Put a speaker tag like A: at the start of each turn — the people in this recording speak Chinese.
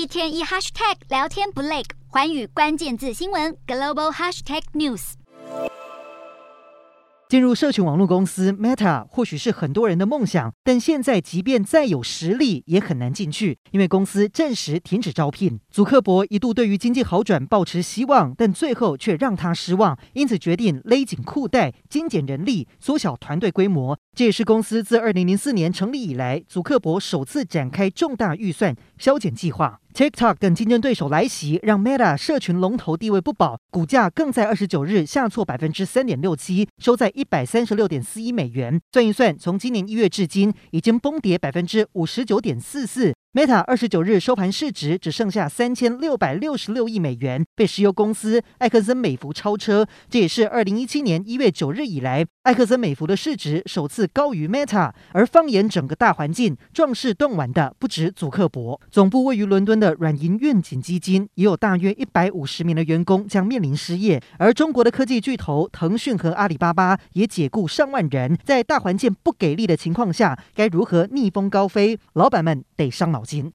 A: 一天一 hashtag 聊天不累，环宇关键字新闻 global hashtag news。
B: 进入社群网络公司 Meta 或许是很多人的梦想，但现在即便再有实力，也很难进去，因为公司暂时停止招聘。祖克伯一度对于经济好转抱持希望，但最后却让他失望，因此决定勒紧裤带，精简人力，缩小团队规模。这也是公司自二零零四年成立以来，祖克伯首次展开重大预算削减计划。TikTok 等竞争对手来袭，让 Meta 社群龙头地位不保，股价更在二十九日下挫百分之三点六七，收在一百三十六点四一美元。算一算，从今年一月至今，已经崩跌百分之五十九点四四。Meta 二十九日收盘市值只剩下三千六百六十六亿美元，被石油公司埃克森美孚超车。这也是二零一七年一月九日以来，埃克森美孚的市值首次高于 Meta。而放眼整个大环境，壮士断腕的不止祖克伯。总部位于伦敦的软银愿景基金也有大约一百五十名的员工将面临失业。而中国的科技巨头腾讯和阿里巴巴也解雇上万人。在大环境不给力的情况下，该如何逆风高飞？老板们得伤脑。毛巾